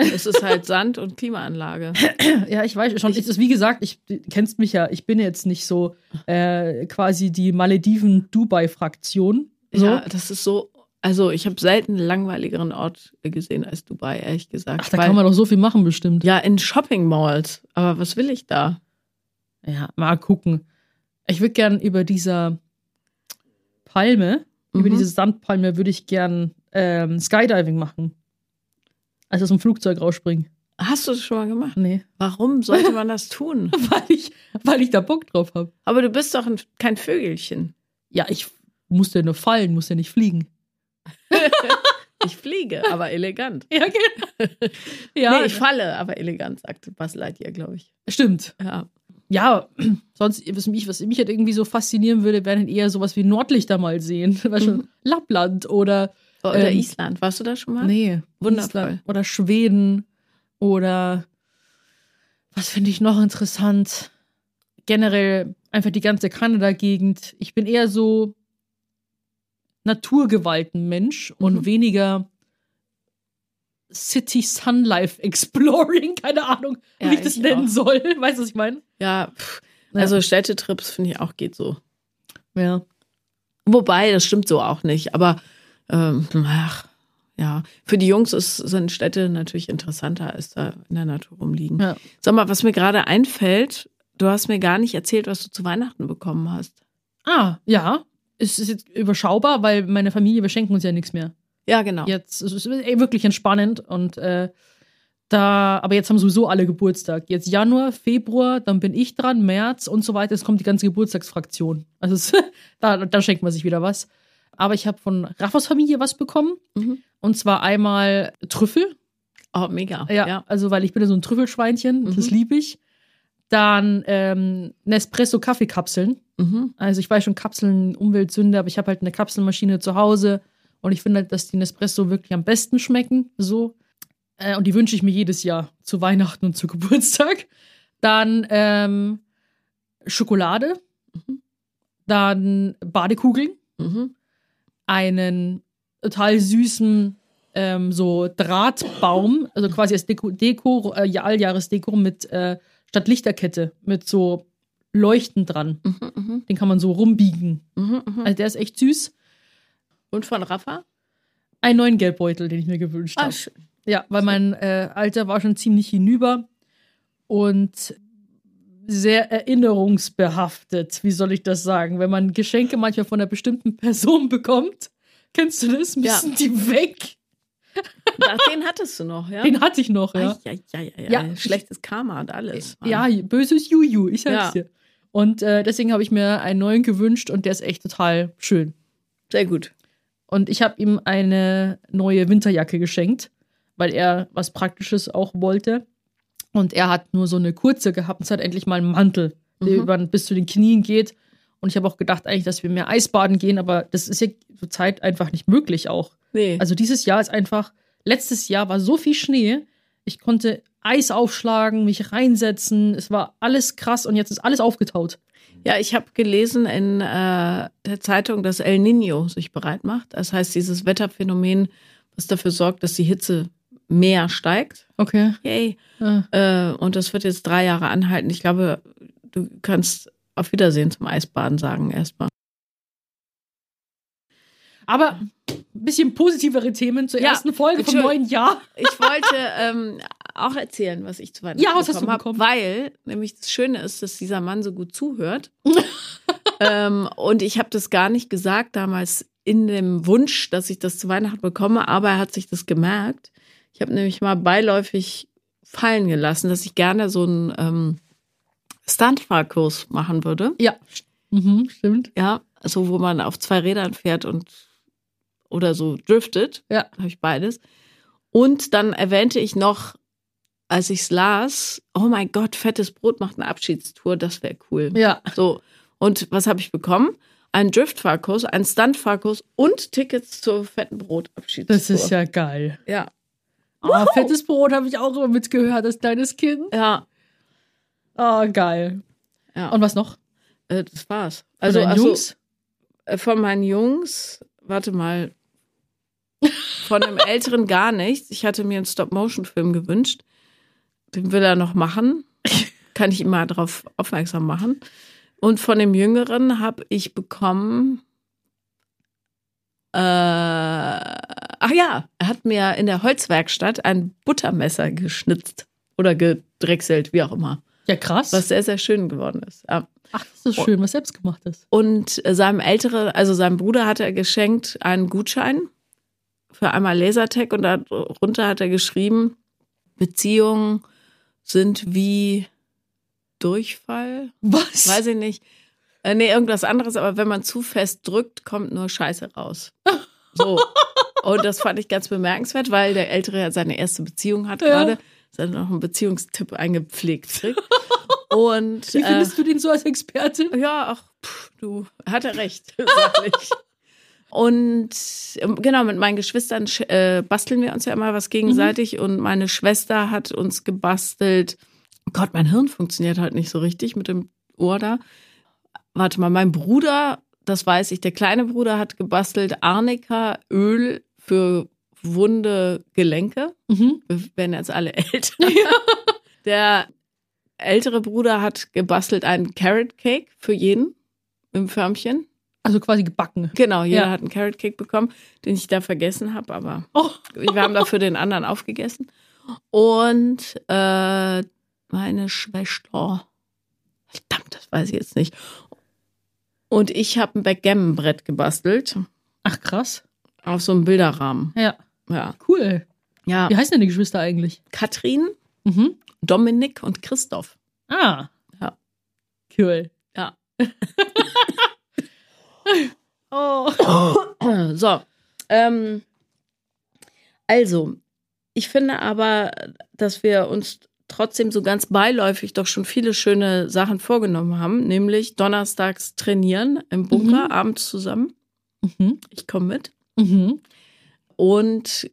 Es ist halt Sand und Klimaanlage. Ja, ich weiß schon. Es ist wie gesagt, ich kennst mich ja. Ich bin jetzt nicht so äh, quasi die Malediven-Dubai-Fraktion. So. Ja, das ist so. Also ich habe selten einen langweiligeren Ort gesehen als Dubai, ehrlich gesagt. Ach, da Weil- kann man doch so viel machen bestimmt. ja, in Shopping Malls. Aber was will ich da? Ja, mal gucken. Ich würde gern über dieser Palme, über Mhm. diese Sandpalme, würde ich gern ähm, Skydiving machen. Also aus dem Flugzeug rausspringen. Hast du das schon mal gemacht? Nee. Warum sollte man das tun? Weil ich, weil ich da Bock drauf habe. Aber du bist doch ein, kein Vögelchen. Ja, ich musste nur fallen, musste nicht fliegen. Ich fliege, aber elegant. Ja, genau. ja nee, ich falle, aber elegant, sagt Buzz Lightyear, glaube ich. stimmt. Ja. Ja, sonst, was mich, was mich halt irgendwie so faszinieren würde, wäre dann eher sowas wie Nordlichter mal sehen. Weißt du, Mhm. Lappland oder. Oder Ähm, Island. Warst du da schon mal? Nee, Wundervoll. Island Oder Schweden. Oder. Was finde ich noch interessant? Generell einfach die ganze Kanada-Gegend. Ich bin eher so Naturgewalten-Mensch und Mhm. weniger City Sun Life Exploring. Keine Ahnung, Ja, wie ich das ich nennen auch. soll. Weißt du, was ich meine? Ja, pff. also Städtetrips finde ich auch geht so. Ja. Wobei, das stimmt so auch nicht. Aber ähm, ach, ja, für die Jungs ist, sind Städte natürlich interessanter, als da in der Natur rumliegen. Ja. Sag mal, was mir gerade einfällt, du hast mir gar nicht erzählt, was du zu Weihnachten bekommen hast. Ah, ja. Es ist jetzt überschaubar, weil meine Familie, wir schenken uns ja nichts mehr. Ja, genau. Jetzt es ist es wirklich entspannend und äh, da, aber jetzt haben sowieso alle Geburtstag. Jetzt Januar, Februar, dann bin ich dran, März und so weiter. Es kommt die ganze Geburtstagsfraktion. Also es, da, da schenkt man sich wieder was. Aber ich habe von Raffas Familie was bekommen. Mhm. Und zwar einmal Trüffel. Oh, mega. Ja, also weil ich bin ja so ein Trüffelschweinchen, das Mhm. liebe ich. Dann ähm, Nespresso-Kaffeekapseln. Mhm. Also ich weiß schon, Kapseln Umweltsünde, aber ich habe halt eine Kapselmaschine zu Hause und ich finde halt, dass die Nespresso wirklich am besten schmecken. So. Äh, und die wünsche ich mir jedes Jahr zu Weihnachten und zu Geburtstag. Dann ähm, Schokolade. Dann Badekugeln. Mhm. Einen total süßen ähm, so Drahtbaum, also quasi als Deko, Deko äh, ja, Alljahresdeko mit äh, statt Lichterkette mit so Leuchten dran. Mhm, mhm, Den kann man so rumbiegen. mhm, mhm. Also der ist echt süß. Und von Rafa? Einen neuen Geldbeutel, den ich mir gewünscht Ah, habe. schön. Ja, weil mein äh, Alter war schon ziemlich hinüber und sehr erinnerungsbehaftet. Wie soll ich das sagen? Wenn man Geschenke manchmal von einer bestimmten Person bekommt, kennst du das? Ja. Müssen die weg? Den hattest du noch, ja? Den hatte ich noch, ja. Ja, ja, ja, ja. Schlechtes Karma und alles. Mann. Ja, böses Juju, ich sag's Ja. dir. Und äh, deswegen habe ich mir einen neuen gewünscht und der ist echt total schön. Sehr gut. Und ich habe ihm eine neue Winterjacke geschenkt, weil er was Praktisches auch wollte. Und er hat nur so eine kurze gehabt und es hat endlich mal einen Mantel, der Mhm. über, bis zu den Knien geht. Und ich habe auch gedacht eigentlich, dass wir mehr Eisbaden gehen, aber das ist ja zur Zeit einfach nicht möglich auch. Nee. Also dieses Jahr ist einfach, letztes Jahr war so viel Schnee, ich konnte Eis aufschlagen, mich reinsetzen, es war alles krass und jetzt ist alles aufgetaut. Ja, ich habe gelesen in äh, der Zeitung, dass El Nino sich bereit macht. Das heißt, dieses Wetterphänomen, was dafür sorgt, dass die Hitze mehr steigt. Okay. Yay. Ja. Äh, und das wird jetzt drei Jahre anhalten. Ich glaube, du kannst auf Wiedersehen zum Eisbaden sagen erstmal. Aber bisschen positivere Themen zur Ja, ersten Folge vom neuen Jahr. Ich wollte ähm, auch erzählen, was ich zu Weihnachten Ja, was hast du bekommen habe, weil nämlich das Schöne ist, dass dieser Mann so gut zuhört. ähm, und ich habe das gar nicht gesagt damals in dem Wunsch, dass ich das zu Weihnachten bekomme, aber er hat sich das gemerkt. Ich habe nämlich mal beiläufig fallen gelassen, dass ich gerne so einen ähm, Stuntfahrkurs machen würde. Ja. Mhm, stimmt. Ja, also wo man auf zwei Rädern fährt und oder so driftet. Ja. Habe ich beides. Und dann erwähnte ich noch, als ich es las, oh mein Gott, fettes Brot macht eine Abschiedstour, das wäre cool. Ja. So. Und was habe ich bekommen? Einen Driftfahrkurs, einen Stuntfahrkurs und Tickets zur fetten Brotabschiedstour. Das ist ja geil. Ja. Ah, fettes Brot habe ich auch immer mitgehört als kleines Kind. Ja. Ah, geil. ja. Und was noch? äh, das war's. Also Also, also Jungs? äh, von meinen Jungs, warte mal, von dem Älteren gar nichts. Ich hatte mir einen Stop-Motion-Film gewünscht. Den will er noch machen. Kann ich ihm mal darauf aufmerksam machen. Und von dem Jüngeren habe ich bekommen. Äh, ach ja, er hat mir in der Holzwerkstatt ein Buttermesser geschnitzt oder gedrechselt, wie auch immer. Ja, krass. Was sehr, sehr schön geworden ist. Ja. Ach, das ist schön, was selbstgemachtes. Und äh, seinem ältere, also seinem Bruder hat er geschenkt einen Gutschein für einmal Lasertag und darunter hat er geschrieben, Beziehungen sind wie Durchfall. Was? Weiß ich nicht. Äh, nee, irgendwas anderes, aber wenn man zu fest drückt, kommt nur Scheiße raus. So. Und das fand ich ganz bemerkenswert, weil der Ältere ja seine erste Beziehung hat Ja. gerade. Ist dann noch ein Beziehungstipp eingepflegt. Und Wie äh, findest du den so als Expertin? ja, ach, pff, du, hat er recht, sag ich. Und ähm, genau, mit meinen Geschwistern sch- äh, basteln wir uns ja immer was gegenseitig. Und meine Schwester hat uns gebastelt. Gott, mein Hirn funktioniert halt nicht so richtig mit dem Ohr da. Warte mal, mein Bruder, das weiß ich, der kleine Bruder hat gebastelt Arnika Öl für wunde Gelenke. Mhm. Wir werden jetzt alle älter. Der ältere Bruder hat gebastelt einen Carrot Cake für jeden im Förmchen. Also quasi gebacken. Genau, jeder Ja. hat einen Carrot Cake bekommen, den ich da vergessen habe, aber Oh, wir haben dafür den anderen aufgegessen. Und äh, meine Schwester, verdammt, das weiß ich jetzt nicht. Und ich habe ein Backgammon-Brett gebastelt ach krass. auf so einem Bilderrahmen. Ja, Ja, cool. ja. Wie heißen denn die Geschwister eigentlich? Katrin, Mhm. Dominik und Christoph. Ah. Ja. Cool. Ja. Oh. So, ähm, also, ich finde aber, dass wir uns trotzdem so ganz beiläufig doch schon viele schöne Sachen vorgenommen haben, nämlich donnerstags trainieren im Bunker, Mhm. abends zusammen. Mhm. Ich komme mit. Mhm. Und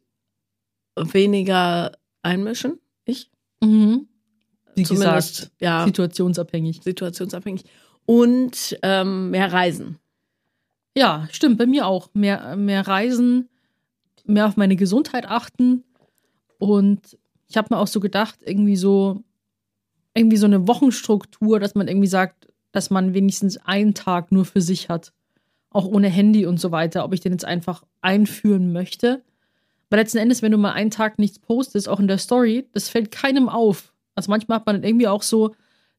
weniger einmischen. Ich Mhm. Wie zumindest, gesagt, ja, situationsabhängig. situationsabhängig. Und ähm, mehr reisen. Ja, stimmt, bei mir auch. Mehr, mehr Reisen. mehr auf meine Gesundheit achten. Und ich habe mir auch so gedacht, irgendwie so, irgendwie so eine Wochenstruktur, dass man irgendwie sagt, dass man wenigstens einen Tag nur für sich hat. Auch ohne Handy und so weiter, ob ich den jetzt einfach einführen möchte. Weil letzten Endes, wenn du mal einen Tag nichts postest, auch in der Story, das fällt keinem auf. Also manchmal hat man irgendwie auch so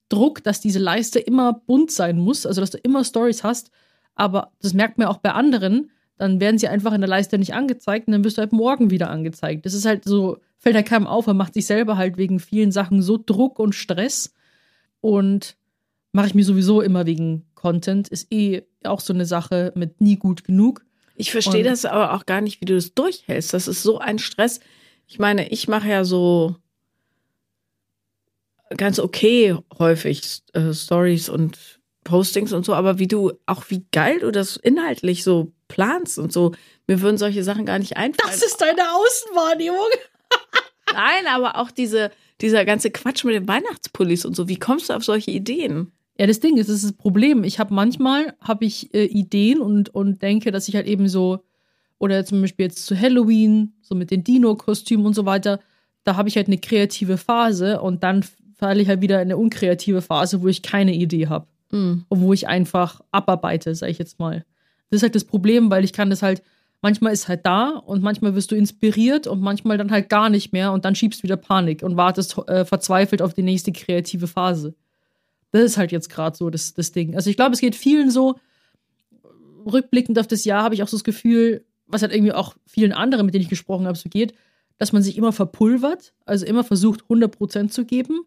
Druck, dass diese Leiste immer bunt sein muss, also dass du immer Stories hast. Aber das merkt man auch bei anderen, dann werden sie einfach in der Leiste nicht angezeigt und dann wirst du halt morgen wieder angezeigt. Das ist halt so, fällt halt keinem auf, er macht sich selber halt wegen vielen Sachen so Druck und Stress. Und mache ich mir sowieso immer wegen Content, ist eh auch so eine Sache mit nie gut genug. Ich verstehe das aber auch gar nicht, wie du das durchhältst. Das ist so ein Stress. Ich meine, ich mache ja so ganz okay häufig äh, Stories und Postings und so, aber wie du, auch wie geil du das inhaltlich so planst und so, mir würden solche Sachen gar nicht einfallen. Das ist deine Außenwahrnehmung. Nein, aber auch diese, dieser ganze Quatsch mit den Weihnachtspullis und so, wie kommst du auf solche Ideen? Ja, das Ding ist, das ist das Problem. Ich habe manchmal habe ich äh, Ideen und, und denke, dass ich halt eben so, oder zum Beispiel jetzt zu Halloween, so mit den Dino-Kostümen und so weiter, da habe ich halt eine kreative Phase und dann falle ich halt wieder in eine unkreative Phase, wo ich keine Idee habe. Mhm. Wo ich einfach abarbeite, sag ich jetzt mal. Das ist halt das Problem, weil ich kann das halt, manchmal ist halt da und manchmal wirst du inspiriert und manchmal dann halt gar nicht mehr und dann schiebst wieder Panik und wartest äh, verzweifelt auf die nächste kreative Phase. Das ist halt jetzt gerade so das, das Ding. Also ich glaube, es geht vielen so, rückblickend auf das Jahr habe ich auch so das Gefühl, was halt irgendwie auch vielen anderen, mit denen ich gesprochen habe, so geht, dass man sich immer verpulvert, also immer versucht, 100% zu geben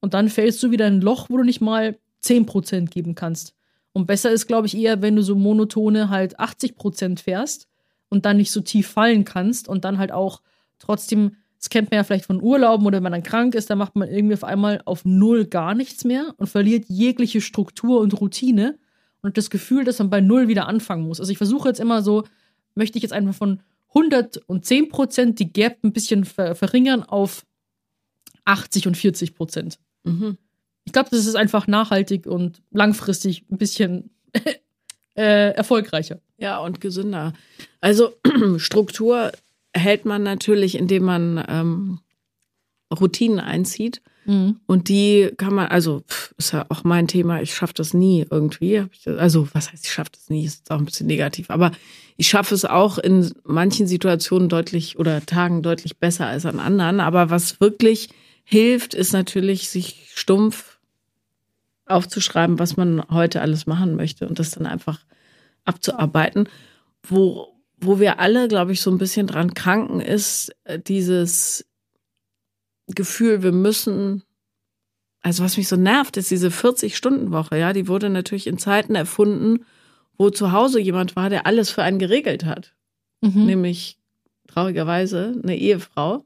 und dann fällst du wieder in ein Loch, wo du nicht mal 10% geben kannst. Und besser ist, glaube ich, eher, wenn du so monotone halt 80% fährst und dann nicht so tief fallen kannst und dann halt auch trotzdem, das kennt man ja vielleicht von Urlauben oder wenn man dann krank ist, dann macht man irgendwie auf einmal auf Null gar nichts mehr und verliert jegliche Struktur und Routine und das Gefühl, dass man bei Null wieder anfangen muss. Also ich versuche jetzt immer so, möchte ich jetzt einfach von 110 Prozent die Gap ein bisschen ver verringern auf 80 und 40 Prozent. Mhm. Ich glaube, das ist einfach nachhaltig und langfristig ein bisschen äh, erfolgreicher. Ja, und gesünder. Also Struktur hält man natürlich, indem man ähm, Routinen einzieht. Mhm. Und die kann man, also pff, ist ja auch mein Thema, ich schaffe das nie irgendwie. Also, was heißt, ich schaffe das nie, ist auch ein bisschen negativ. Aber ich schaffe es auch in manchen Situationen deutlich oder Tagen deutlich besser als an anderen. Aber was wirklich hilft, ist natürlich, sich stumpf aufzuschreiben, was man heute alles machen möchte und das dann einfach abzuarbeiten. Wo, wo wir alle, glaube ich, so ein bisschen dran kranken, ist äh, dieses Gefühl, wir müssen, also was mich so nervt, ist diese 40-Stunden-Woche, ja, die wurde natürlich in Zeiten erfunden, wo zu Hause jemand war, der alles für einen geregelt hat. Mhm. Nämlich traurigerweise eine Ehefrau,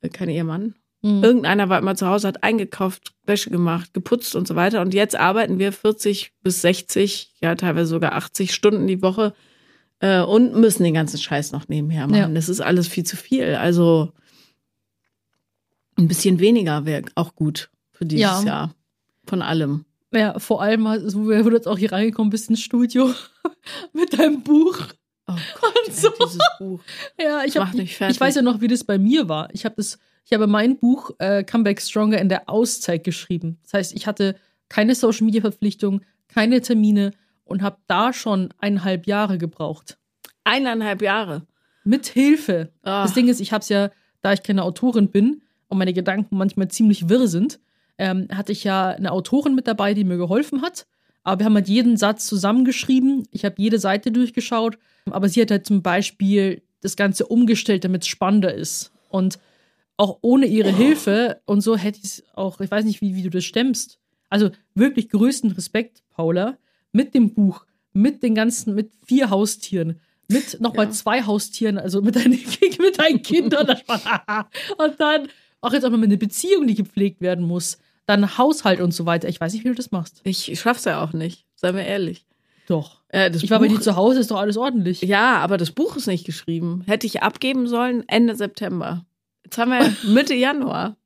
äh, kein Ehemann. Mhm. Irgendeiner war immer zu Hause, hat eingekauft, Wäsche gemacht, geputzt und so weiter. Und jetzt arbeiten wir 40 bis 60, ja teilweise sogar 80 Stunden die Woche äh, und müssen den ganzen Scheiß noch nebenher machen. Ja. Das ist alles viel zu viel. Also ein bisschen weniger wäre auch gut für dieses Ja. Jahr. Von allem. Ja, vor allem, also, wo du jetzt auch hier reingekommen bist ins Studio mit deinem Buch. Oh Gott, Und so. dieses Buch. Ja, ich, hab, fertig. ich weiß ja noch, wie das bei mir war. Ich habe das, ich habe mein Buch äh, Comeback Stronger in der Auszeit geschrieben. Das heißt, ich hatte keine Social Media Verpflichtung, keine Termine und habe da schon eineinhalb Jahre gebraucht. Eineinhalb Jahre. Mit Hilfe. Ah. Das Ding ist, ich habe es ja, da ich keine Autorin bin und meine Gedanken manchmal ziemlich wirr sind, ähm, hatte ich ja eine Autorin mit dabei, die mir geholfen hat. Aber wir haben halt jeden Satz zusammengeschrieben. Ich habe jede Seite durchgeschaut. Aber sie hat halt zum Beispiel das Ganze umgestellt, damit es spannender ist. Und auch ohne ihre Hilfe und so hätte ich es auch, ich weiß nicht, wie, wie du das stemmst. Also wirklich größten Respekt, Paula, mit dem Buch, mit den ganzen, mit vier Haustieren, mit nochmal Ja. zwei Haustieren, also mit deinen, mit deinen Kindern. und dann auch jetzt auch noch mit einer Beziehung, die gepflegt werden muss. Dann Haushalt und so weiter. Ich weiß nicht, wie du das machst. Ich schaff's ja auch nicht, seien wir ehrlich. Doch. Äh, das Ich war bei dir zu Hause, ist doch alles ordentlich. Ja, aber das Buch ist nicht geschrieben. Hätte ich abgeben sollen Ende September. Jetzt haben wir Mitte Januar.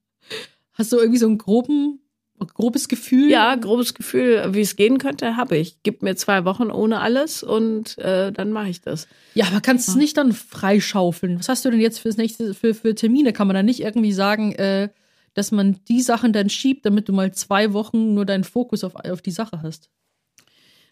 Hast du irgendwie so einen groben grobes Gefühl? Ja, grobes Gefühl, wie es gehen könnte, habe ich. Gib mir zwei Wochen ohne alles und äh, dann mache ich das. Ja, aber kannst du es nicht dann freischaufeln? Was hast du denn jetzt fürs nächste, für, für Termine? Kann man da nicht irgendwie sagen, äh, dass man die Sachen dann schiebt, damit du mal zwei Wochen nur deinen Fokus auf, auf die Sache hast?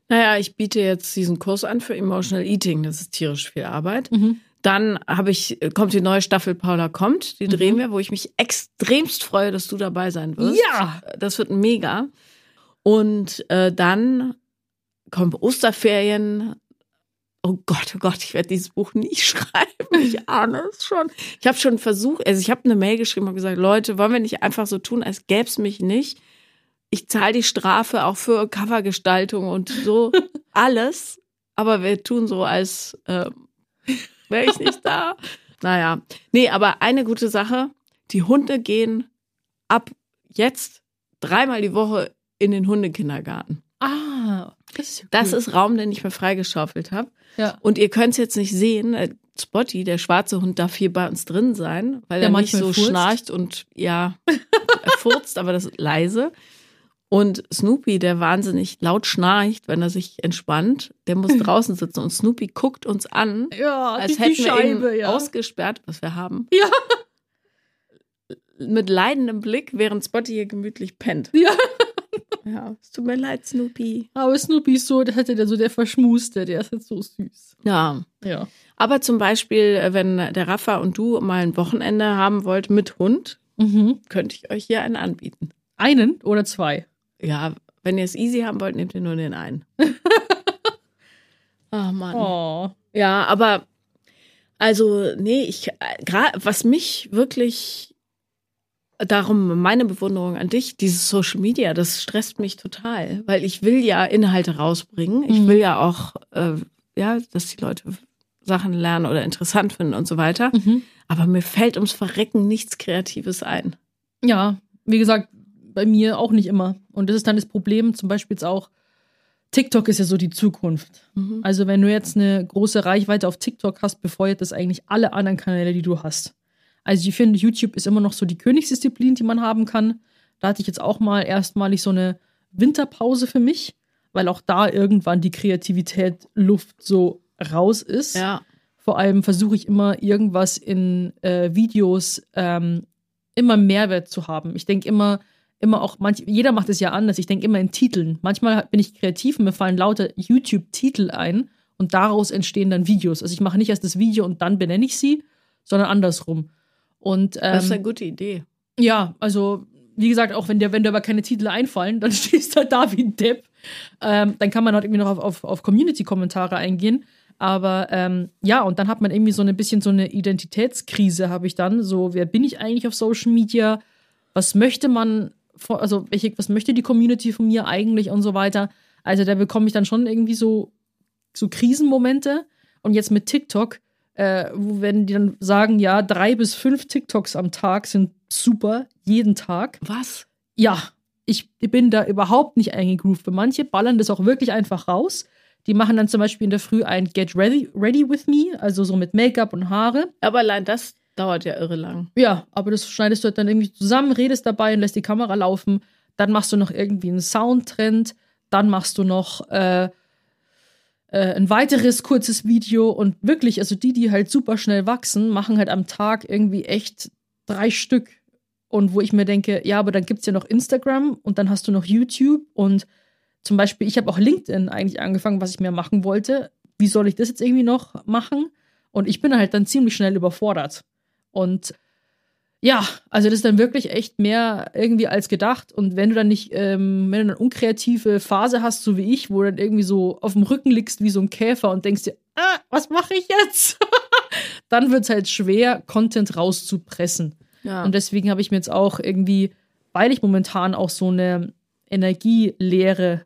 Naja, ich biete jetzt diesen Kurs an für Emotional Eating. Das ist tierisch viel Arbeit. Mhm. Dann habe ich, kommt die neue Staffel Paula kommt, die drehen wir, wo ich mich extremst freue, dass du dabei sein wirst. Ja! Das wird mega. Und äh, dann kommen Osterferien. Oh Gott, oh Gott, ich werde dieses Buch nie schreiben. Ich ahne es schon. Ich habe schon versucht, also ich habe eine Mail geschrieben und gesagt, Leute, wollen wir nicht einfach so tun, als gäbe es mich nicht? Ich zahle die Strafe auch für Covergestaltung und so alles, aber wir tun so, als äh, wäre ich nicht da. Naja, nee, aber eine gute Sache, die Hunde gehen ab jetzt dreimal die Woche in den Hundekindergarten. Ah, das ist, ja Das ist Raum, den ich mir freigeschaufelt habe. Ja. Und ihr könnt es jetzt nicht sehen. äh, Spotty, der schwarze Hund, darf hier bei uns drin sein, weil Der er nicht so furzt. schnarcht und ja, er furzt, aber das ist leise. Und Snoopy, der wahnsinnig laut schnarcht, wenn er sich entspannt, der muss draußen sitzen. Und Snoopy guckt uns an, ja, als die, hätten die wir ihn Scheibe, ja. ausgesperrt, was wir haben. Ja. Mit leidendem Blick, während Spotty hier gemütlich pennt. Ja. Ja, es tut mir leid, Snoopy. Aber Snoopy ist so, der hatte der so der Verschmuste, der ist jetzt so süß. Ja. Ja. Aber zum Beispiel, äh, wenn der Rafa und du mal ein Wochenende haben wollt mit Hund, Mhm. könnte ich euch hier einen anbieten. Einen oder zwei? Ja, wenn ihr es easy haben wollt, nehmt ihr nur den einen. oh Mann. Oh. Ja, aber also, nee, ich, gerade was mich wirklich, darum meine Bewunderung an dich, dieses Social Media, das stresst mich total, weil ich will ja Inhalte rausbringen. Ich Mhm. will ja auch, äh, ja, dass die Leute Sachen lernen oder interessant finden und so weiter. Mhm. Aber mir fällt ums Verrecken nichts Kreatives ein. Ja, wie gesagt, bei mir auch nicht immer. Und das ist dann das Problem, zum Beispiel jetzt auch, TikTok ist ja so die Zukunft. Also wenn du jetzt eine große Reichweite auf TikTok hast, befeuert das eigentlich alle anderen Kanäle, die du hast. Also ich finde, YouTube ist immer noch so die Königsdisziplin, die man haben kann. Da hatte ich jetzt auch mal erstmalig so eine Winterpause für mich, weil auch da irgendwann die Kreativität Luft so raus ist. Ja. Vor allem versuche ich immer irgendwas in äh, Videos ähm, immer Mehrwert zu haben. Ich denke immer, immer auch, manch, jeder macht es ja anders. Ich denke immer in Titeln. Manchmal bin ich kreativ und mir fallen lauter YouTube-Titel ein und daraus entstehen dann Videos. Also ich mache nicht erst das Video und dann benenne ich sie, sondern andersrum. Und ähm, Das ist eine gute Idee. ja, also wie gesagt, auch wenn dir, wenn dir aber keine Titel einfallen, dann stehst du halt da wie ein Depp. Ähm, dann kann man halt irgendwie noch auf, auf, auf Community-Kommentare eingehen. Aber ähm, ja, und dann hat man irgendwie so ein bisschen so eine Identitätskrise, habe ich dann. So, wer bin ich eigentlich auf Social Media? Was möchte man, also welche, was möchte die Community von mir eigentlich und so weiter? Also da bekomme ich dann schon irgendwie so, so Krisenmomente. Und jetzt mit TikTok, äh, wo wenn die dann sagen, ja, drei bis fünf TikToks am Tag sind super, jeden Tag. Was? Ja, ich bin da überhaupt nicht eingegroovt. Manche ballern das auch wirklich einfach raus. Die machen dann zum Beispiel in der Früh ein Get Ready, ready with Me, also so mit Make-up und Haare. Aber allein das dauert ja irre lang. Ja, aber das schneidest du halt dann irgendwie zusammen, redest dabei und lässt die Kamera laufen. Dann machst du noch irgendwie einen Soundtrend. Dann machst du noch äh, äh, ein weiteres kurzes Video. Und wirklich, also die, die halt super schnell wachsen, machen halt am Tag irgendwie echt drei Stück. Und wo ich mir denke, ja, aber dann gibt's ja noch Instagram und dann hast du noch YouTube. Und zum Beispiel, ich habe auch LinkedIn eigentlich angefangen, was ich mir machen wollte. Wie soll ich das jetzt irgendwie noch machen? Und ich bin halt dann ziemlich schnell überfordert. Und ja, also das ist dann wirklich echt mehr irgendwie als gedacht. Und wenn du dann nicht, ähm, wenn du eine unkreative Phase hast, so wie ich, wo du dann irgendwie so auf dem Rücken liegst wie so ein Käfer und denkst dir, ah, was mache ich jetzt? dann wird es halt schwer, Content rauszupressen. Ja. Und deswegen habe ich mir jetzt auch irgendwie, weil ich momentan auch so eine Energielehre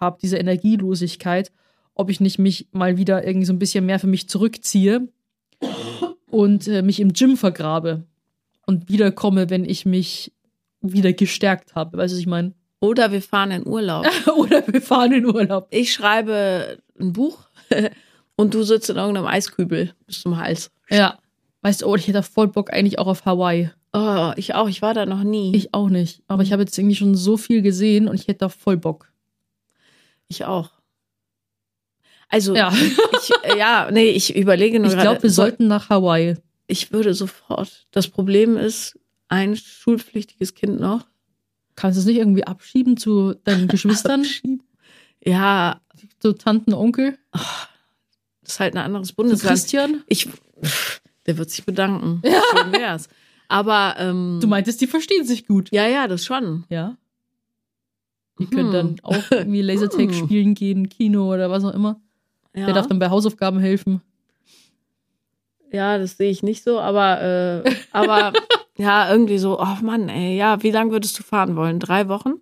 habe, diese Energielosigkeit, ob ich nicht mich mal wieder irgendwie so ein bisschen mehr für mich zurückziehe und äh, mich im Gym vergrabe und wiederkomme, wenn ich mich wieder gestärkt habe. Weißt du, was ich meine? Oder wir fahren in Urlaub. Oder wir fahren in Urlaub. Ich schreibe ein Buch und du sitzt in irgendeinem Eiskübel bis zum Hals. Ja. Weißt du, oh, ich hätte voll Bock eigentlich auch auf Hawaii. Oh, ich auch. Ich war da noch nie. Ich auch nicht. Aber ich habe jetzt irgendwie schon so viel gesehen und ich hätte da voll Bock. Ich auch. Also, Ja. ich, äh, ja, nee, ich überlege nur Ich glaube, wir soll- sollten nach Hawaii. Ich würde sofort. Das Problem ist, ein schulpflichtiges Kind noch. Kannst du es nicht irgendwie abschieben zu deinen Geschwistern? Ja, zu Tanten, Onkel? das ist halt ein anderes Zu Bundesland. Christian? Ich, der wird sich bedanken. Schön wär's. Aber, ähm, Du meintest, die verstehen sich gut. ja, ja, das schon. Ja. Die können Hm. dann auch irgendwie Lasertag Hm. spielen gehen, Kino oder was auch immer. Ja, Der darf dann bei Hausaufgaben helfen. ja das sehe ich nicht so, aber, äh, aber, ja, irgendwie so, oh Mann, ey, ja, wie lange würdest du fahren wollen? Drei Wochen?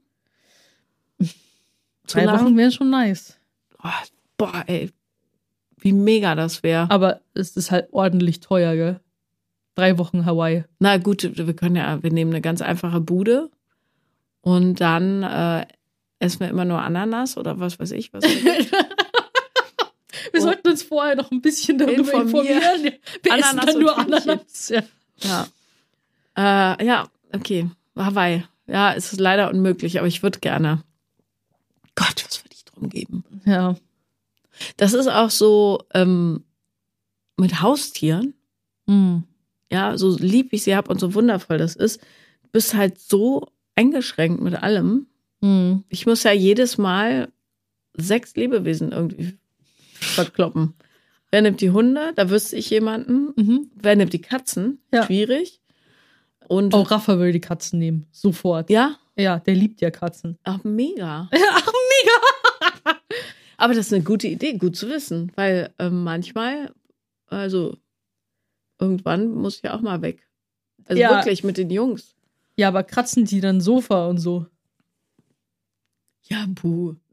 Zu Drei lang? Wochen wären schon nice. Oh, boah, ey, wie mega das wäre. Aber es ist halt ordentlich teuer, gell? Drei Wochen Hawaii. Na gut, wir können ja, wir nehmen eine ganz einfache Bude und dann äh, essen wir immer nur Ananas oder was weiß ich. Was Wir Oh. sollten uns vorher noch ein bisschen darüber Informieren. informieren. Wir essen Ananas dann und nur. Ananas. Ja. ja. Äh, ja, okay. Hawaii. Ja, es ist leider unmöglich, aber ich würde gerne. Gott, was würde ich drum geben? ja. Das ist auch so ähm, mit Haustieren. Hm. Ja, so lieb ich sie habe und so wundervoll das ist. Du bist halt so eingeschränkt mit allem. Hm. Ich muss ja jedes Mal sechs Lebewesen irgendwie verkloppen. Wer nimmt die Hunde? Da wüsste ich jemanden. Mhm. Wer nimmt die Katzen? Ja. Schwierig. Und Auch Rafa würde die Katzen nehmen. Sofort. ja, Ja, der liebt ja Katzen. ach mega. Ach, mega. Aber das ist eine gute Idee, gut zu wissen, weil ähm, manchmal, also irgendwann muss ich ja auch mal weg. Also Ja. wirklich mit den Jungs. Ja, aber kratzen die dann Sofa und so? Ja, buh.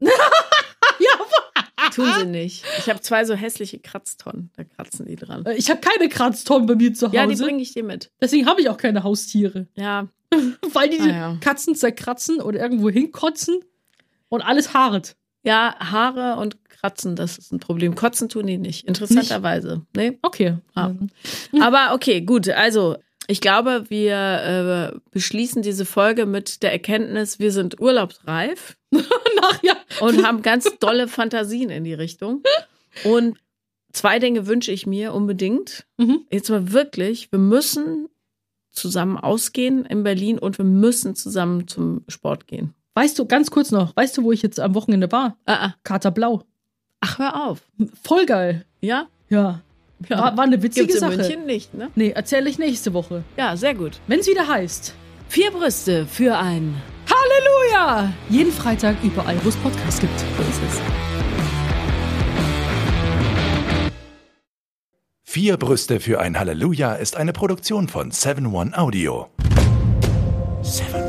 Tun sie nicht. Ich habe zwei so hässliche Kratztonnen, da kratzen die dran. Äh, Ich habe keine Kratztonnen bei mir zu Hause. Ja, die bringe ich dir mit. Deswegen habe ich auch keine Haustiere. Ja, Weil die Ah, ja. Katzen zerkratzen oder irgendwo hinkotzen und alles haaret. Ja, Haare und Kratzen, das ist ein Problem. Kotzen tun die nicht, interessanterweise. Nee? Okay. Ah. Aber okay, gut. Also, ich glaube, wir äh, beschließen diese Folge mit der Erkenntnis, wir sind urlaubsreif Nach, ja. und haben ganz dolle Fantasien in die Richtung. Und zwei Dinge wünsche ich mir unbedingt. Mhm. Jetzt mal wirklich, wir müssen zusammen ausgehen in Berlin und wir müssen zusammen zum Sport gehen. Weißt du, ganz kurz noch, weißt du, wo ich jetzt am Wochenende war? Ah, ah. Kater Blau. Ach, hör auf. Voll geil. Ja? Ja. War, war eine witzige Gibt's in Sache. München nicht, ne? Nee, erzähle ich nächste Woche. Ja, sehr gut. Wenn es wieder heißt. Vier Brüste für ein Halleluja! Jeden Freitag überall, wo es Podcasts gibt. So ist es. Vier Brüste für ein Halleluja ist eine Produktion von 7-One Audio. 7